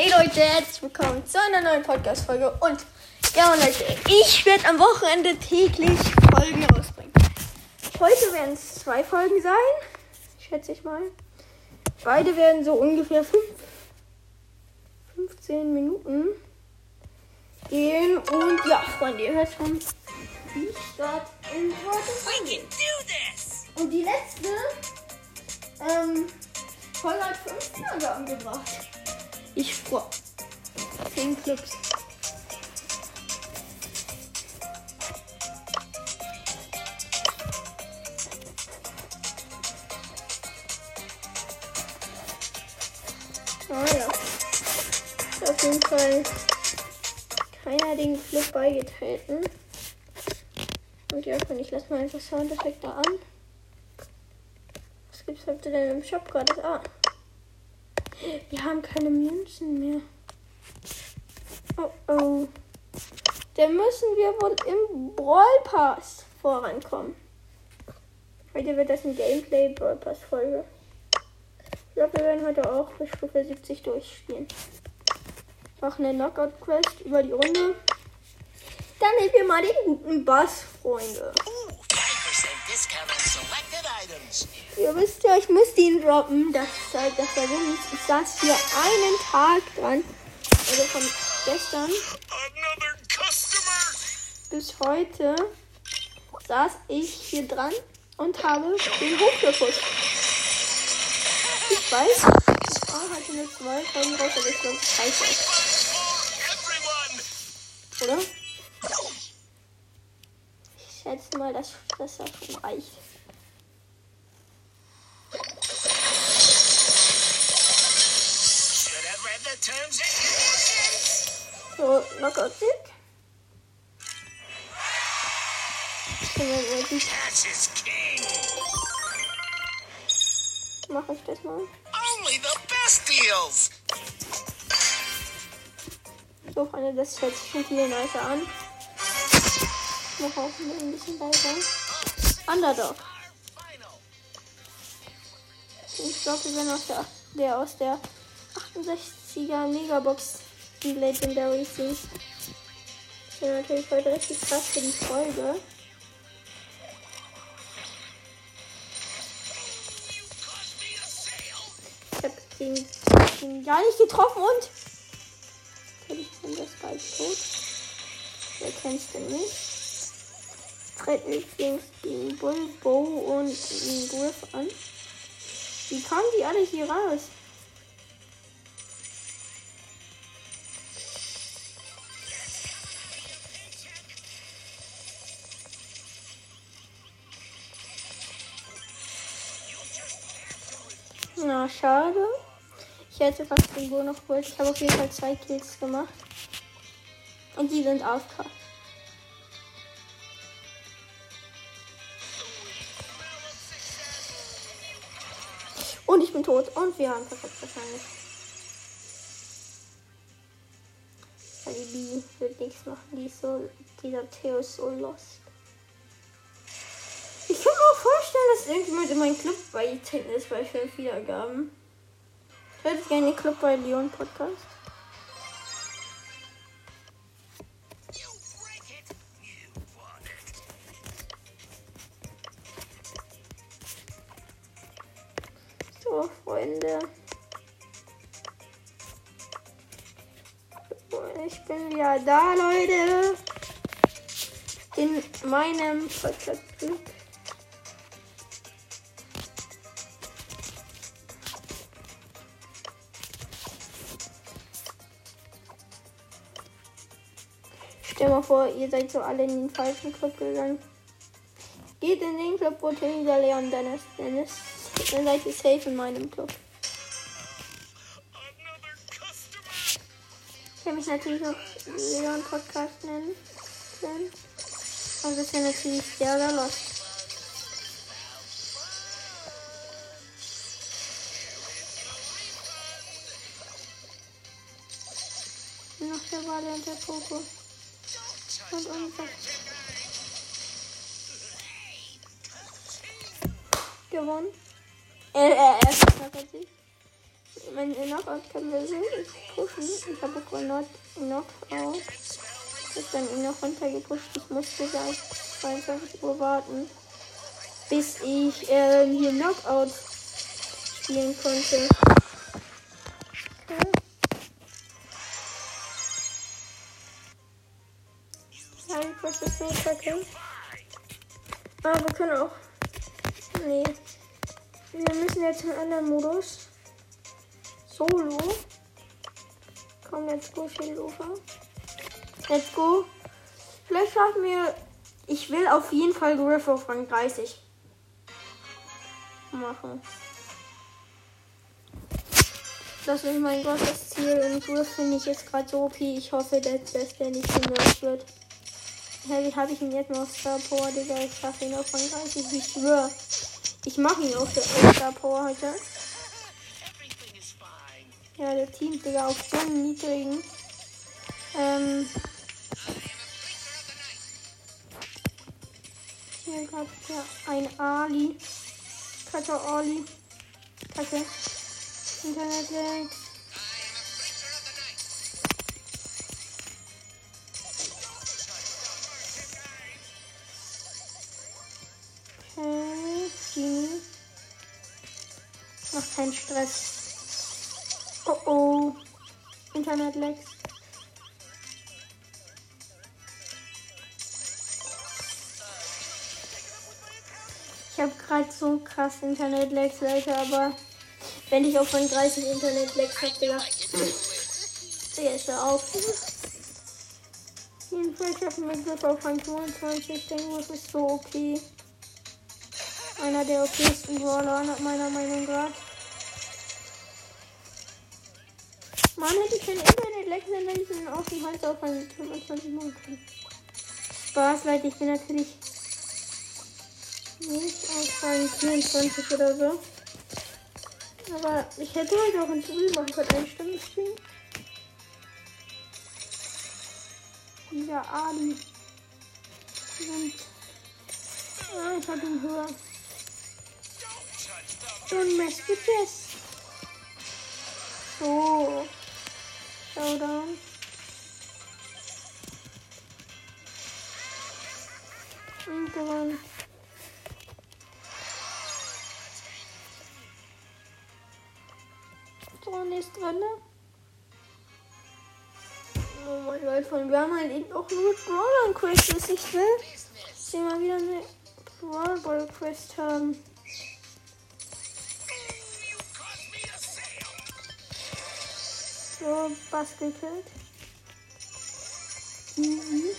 Hey Leute, herzlich willkommen zu einer neuen Podcast-Folge. Und ja, Leute, ich werde am Wochenende täglich Folgen rausbringen. Heute werden es zwei Folgen sein, schätze ich mal. Beide werden so ungefähr fünf, 15 Minuten gehen. Und ja, Freunde, ihr hört schon, ich starte in Worte Und die letzte ähm, Folge hat 5 Wiedergaben gebracht. Ich freue 10 Clips. Ah ja. Auf jeden Fall keiner den Club beigetreten. Und ja, ich lasse mal einfach Soundeffekte an. Was gibt's heute denn im Shop gerade? Ah. Wir haben keine Münzen mehr. Oh oh. Dann müssen wir wohl im Brawl Pass vorankommen. Heute wird das ein Gameplay Brawl Pass Folge. Ich glaube, wir werden heute auch bis Stufe 70 durchspielen. Machen eine Knockout Quest über die Runde. Dann nehmen wir mal den guten Bass, Freunde. Ihr wisst ja, ich muss ihn droppen. Das ist halt das Verwunsch. Ich saß hier einen Tag dran. Also von gestern bis heute saß ich hier dran und habe den hochgepusht. Ich weiß, ich war heute nur zwei Folgen raus, aber ich glaube, auch. Oder? Ich schätze mal, dass das schon reicht. So, Knockout-Sieg. Mach ich das mal. Only the best deals. So, Freunde, das hört sich schon viel nicer an. Noch auch ein bisschen weiter. Underdog. Ich glaube, wir werden aus der, der aus der 68er Megabox die Legendary ziehen. Das wäre natürlich heute richtig krass für die Folge. Ich hab den, den gar nicht getroffen und. Natürlich bin das gleich tot. Wer kennst du nicht? Treten übrigens gegen Bull, Bow und Griff an. Wie kamen die alle hier raus? Hätte fast den Bo noch geholt. Ich habe auf jeden Fall zwei Kills gemacht. Und die sind AFK. Und ich bin tot. Und wir haben perfekt wahrscheinlich. Alibi wird nichts machen. Die so, dieser Theo ist so lost. Ich kann mir auch vorstellen, dass irgendjemand in meinem Club beigetreten ist bei fünf Wiedergaben. Hört gerne Club bei Leon Podcast. So, Freunde. Ich bin wieder da, Leute. In meinem Podcast-Club. Stell mal vor, ihr seid so alle in den falschen Club gegangen. Geht in den Club, wo Tinga Leon Dennis. Dennis. Dann seid ihr safe in meinem Club. Ich kann mich natürlich noch Leon Podcast nennen. Aber das wäre natürlich sehr oder lost. Noch der Ball und der Poco. Und unser. Gewonnen. Äh, äh, sich. mein Knockout können wir so pushen. Ich habe Knockout. Ist dann ihn noch runtergepusht. Ich musste seit 22 Uhr warten, bis ich äh, hier Knockout spielen konnte. Nein, was ist so kacke? Aber wir können auch. Nee. Wir müssen jetzt in einen anderen Modus. Solo. Komm, let's go, Schildlofer. Let's go. Vielleicht schaffen wir. Ich will auf jeden Fall Griff auf Rang 30 machen. Das ist mein großes Ziel und Griff finde ich jetzt gerade so OP. Ich hoffe, dass, dass der nicht genervt wird. Hey, habe ich ihn jetzt noch Star Power, Digga? Ich schaffe ihn auf Rang 30, ich schwöre. Ich mache ihn auf Star Power heute. Ja, der Team, Digga, auf so einem niedrigen. Ähm. Hier gab es ja ein Ali. Kacke Ali. Kacke. Internet Lags. Okay, Genie. Mach keinen Stress. Oh oh. Internet Lags. Ich habe gerade so krass Internet Lags, Leute, aber wenn ich auf von 30 Internet Lags habe, Digga. Digga, ist er auf. Jedenfalls schaffen wir Griff auf Rang 22. Ich denke, das ist so okay. Einer der okaysten Brawler nach meiner Meinung gerade. Mann, hätte ich kein Internet lag, dann hätte ich ihn auf den Hals auf Rang 25 machen können. Spaß, Leute, ich bin natürlich nicht auf Rang 24 oder so. Aber ich hätte halt auch ein Spiel machen können, ein Stundenspiel. Dieser Ali. Und ah, ich hatte ihn höher. Und Mess Bitches. So. Showdown. Und gewonnen. Thron ist drin. Oh mein Gott, von wir haben halt eben auch nur Brawler Quest, was ich will. Dass wir mal wieder eine Brawl Ball Quest haben. So, Bass gekillt. Easy.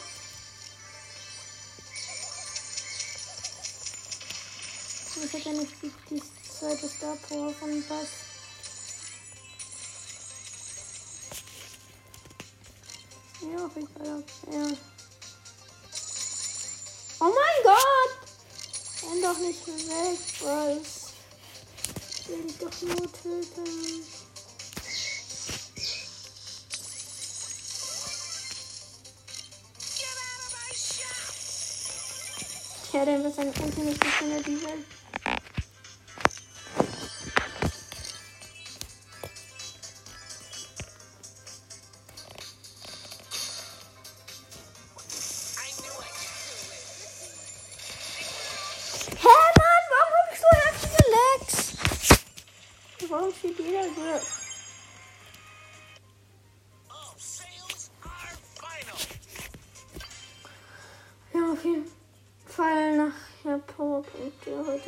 Ich hätte nicht die, zweite Star Power von Bass. Ja, auf jeden Fall. Ja. Oh mein Gott! Renn doch nicht weg, Bros. Ich will dich doch nur töten. Ja, der wird seine Ulti nicht gefunden, die Welt.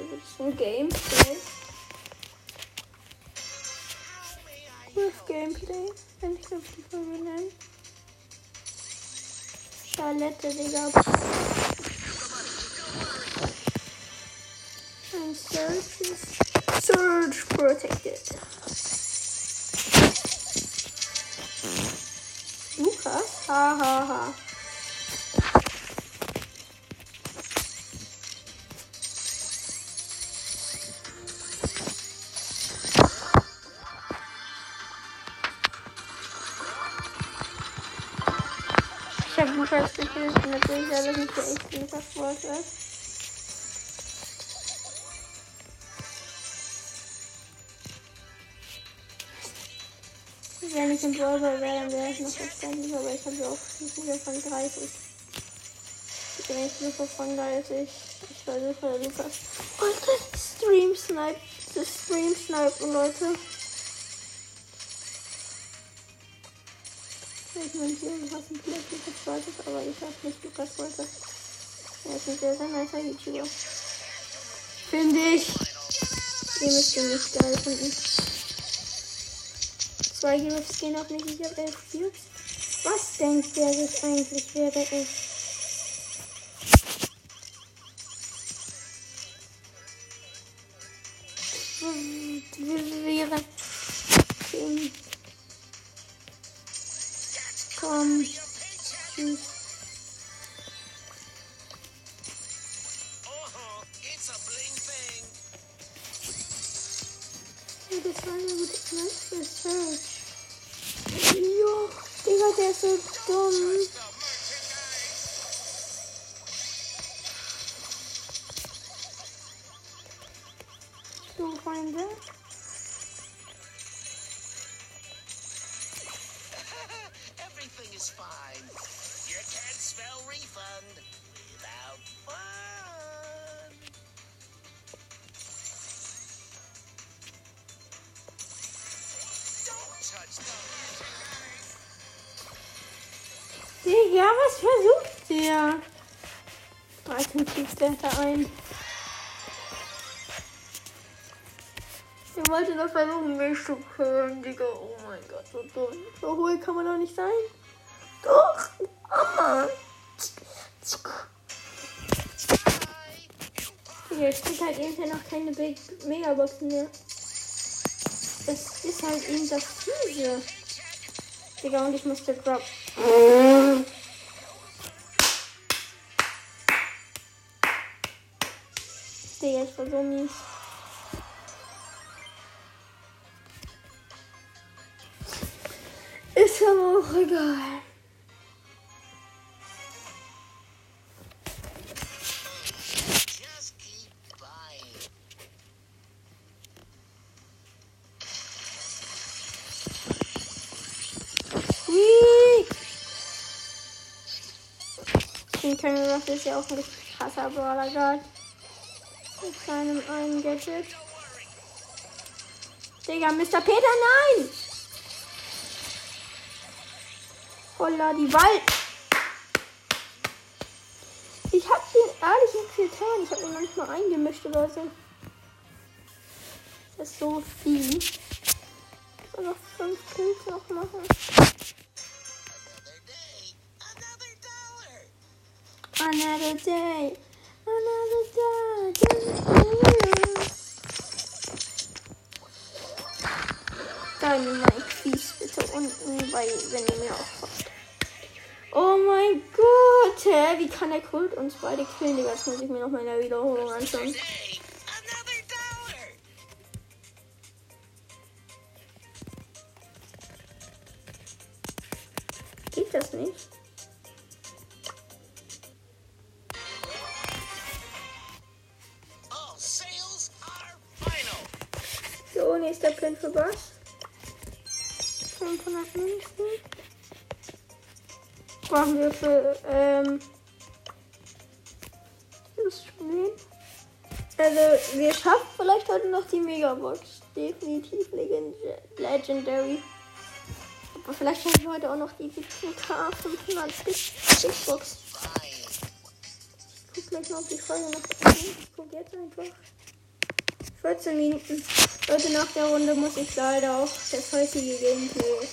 Powerpunkte. Heute wird es ein Gameplay. Cooles Gameplay, wenn ich das die Folge nennen. Charlotte, Digga. Ein Search ist Search Protected. Lukas? Ha ha ha. Natürlich alles nicht für echt Lukas wollte. ich im Brawler wäre, dann wäre ich noch verständlich, aber ich habe ja auch wieder von 30. Ich bin echt super von 30. Ich war super Lukas. Und Stream Snipe. Das Stream Snipe, Leute. Ich meine, hier was ein vielleicht Lukas wollte, aber ich habe nicht Lukas wollte. Er ist ein sehr, sehr nicer YouTuber. Finde ich. Ihr müsst ihn nicht geil finden. Zwei Heroes gehen auch nicht. Ich habe elf. Was denkt der sich eigentlich, wer der ist? Das war eine gute Search. Jo, Digga, der ist so dumm. Was versucht der? 13 Cubes lädt er ein. Der wollte doch versuchen, mich zu killen, Digga. Oh mein Gott, so dumm. So hohl kann man doch nicht sein. Doch, Mama. Digga, ich krieg halt eben noch keine Big Megaboxen mehr. Das ist halt eben das Fiese. Digga, und ich musste drop. Digga, ich war so mies. Ist aber auch egal. Den Colonel Ruff ist ja auch ein krasser Brawler gerade. Mit seinem einen Gadget. Digga, Mr. Peter, nein! Holla, die Wald! Ich hab den ehrlich nicht viel getan. Ich hab ihn manchmal eingemischt oder so. Das ist so viel. Ich soll noch fünf Kills noch machen. Another day, Dynamite, please bitte unten, weil wenn ihr mir auch folgt. Oh mein Gott, hä? Wie kann der Kult uns beide killen, Digga? Das muss ich mir noch mal in der Wiederholung anschauen. Geht das nicht? So, nächster Pin für Bass. 500 Münzen. Brauchen wir für, ähm, das Spiel. Also, wir schaffen vielleicht heute noch die Megabox. Definitiv Legend Legendary. Aber vielleicht schaffen wir heute auch noch die 17k 500 Big Box. Buying. Ich guck gleich mal, ob die Folge noch ist. Ich guck jetzt einfach. 14 Minuten. Leute, nach der Runde muss ich leider auch das heutige Gameplay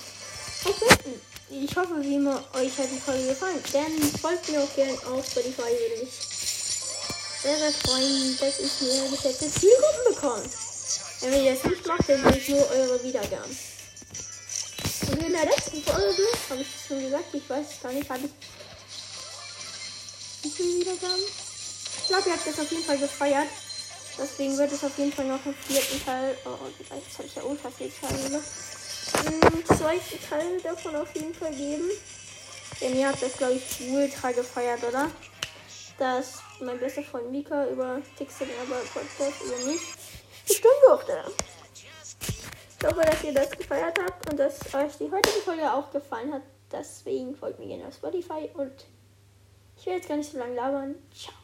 aufwenden. Ich hoffe, wie immer euch hat die Folge gefallen. Denn folgt mir auch gerne auf Spotify, würde mich sehr, sehr freuen, dass ich mehr geschätzte Zielgruppen bekomme. Wenn ihr das nicht macht, dann will ich nur eure Wiedergaben. Und in der letzten Folge, habe ich schon gesagt, ich weiß gar nicht, habe ich wie viele Wiedergaben? Ich glaube, ihr habt das auf jeden Fall gefeiert. Deswegen wird es auf jeden Fall noch einen vierten Teil. Oh, jetzt habe ich ja ultra viel Teile noch. Einen zweiten Teil davon auf jeden Fall geben. Denn ihr habt das, glaube ich, ultra gefeiert, oder? Dass mein bester Freund Mika über TikTok aber Podcast über mich bestimmt durfte. Ich hoffe, dass ihr das gefeiert habt und dass euch die heutige Folge auch gefallen hat. Deswegen folgt mir gerne auf Spotify und ich will jetzt gar nicht so lange labern. Ciao.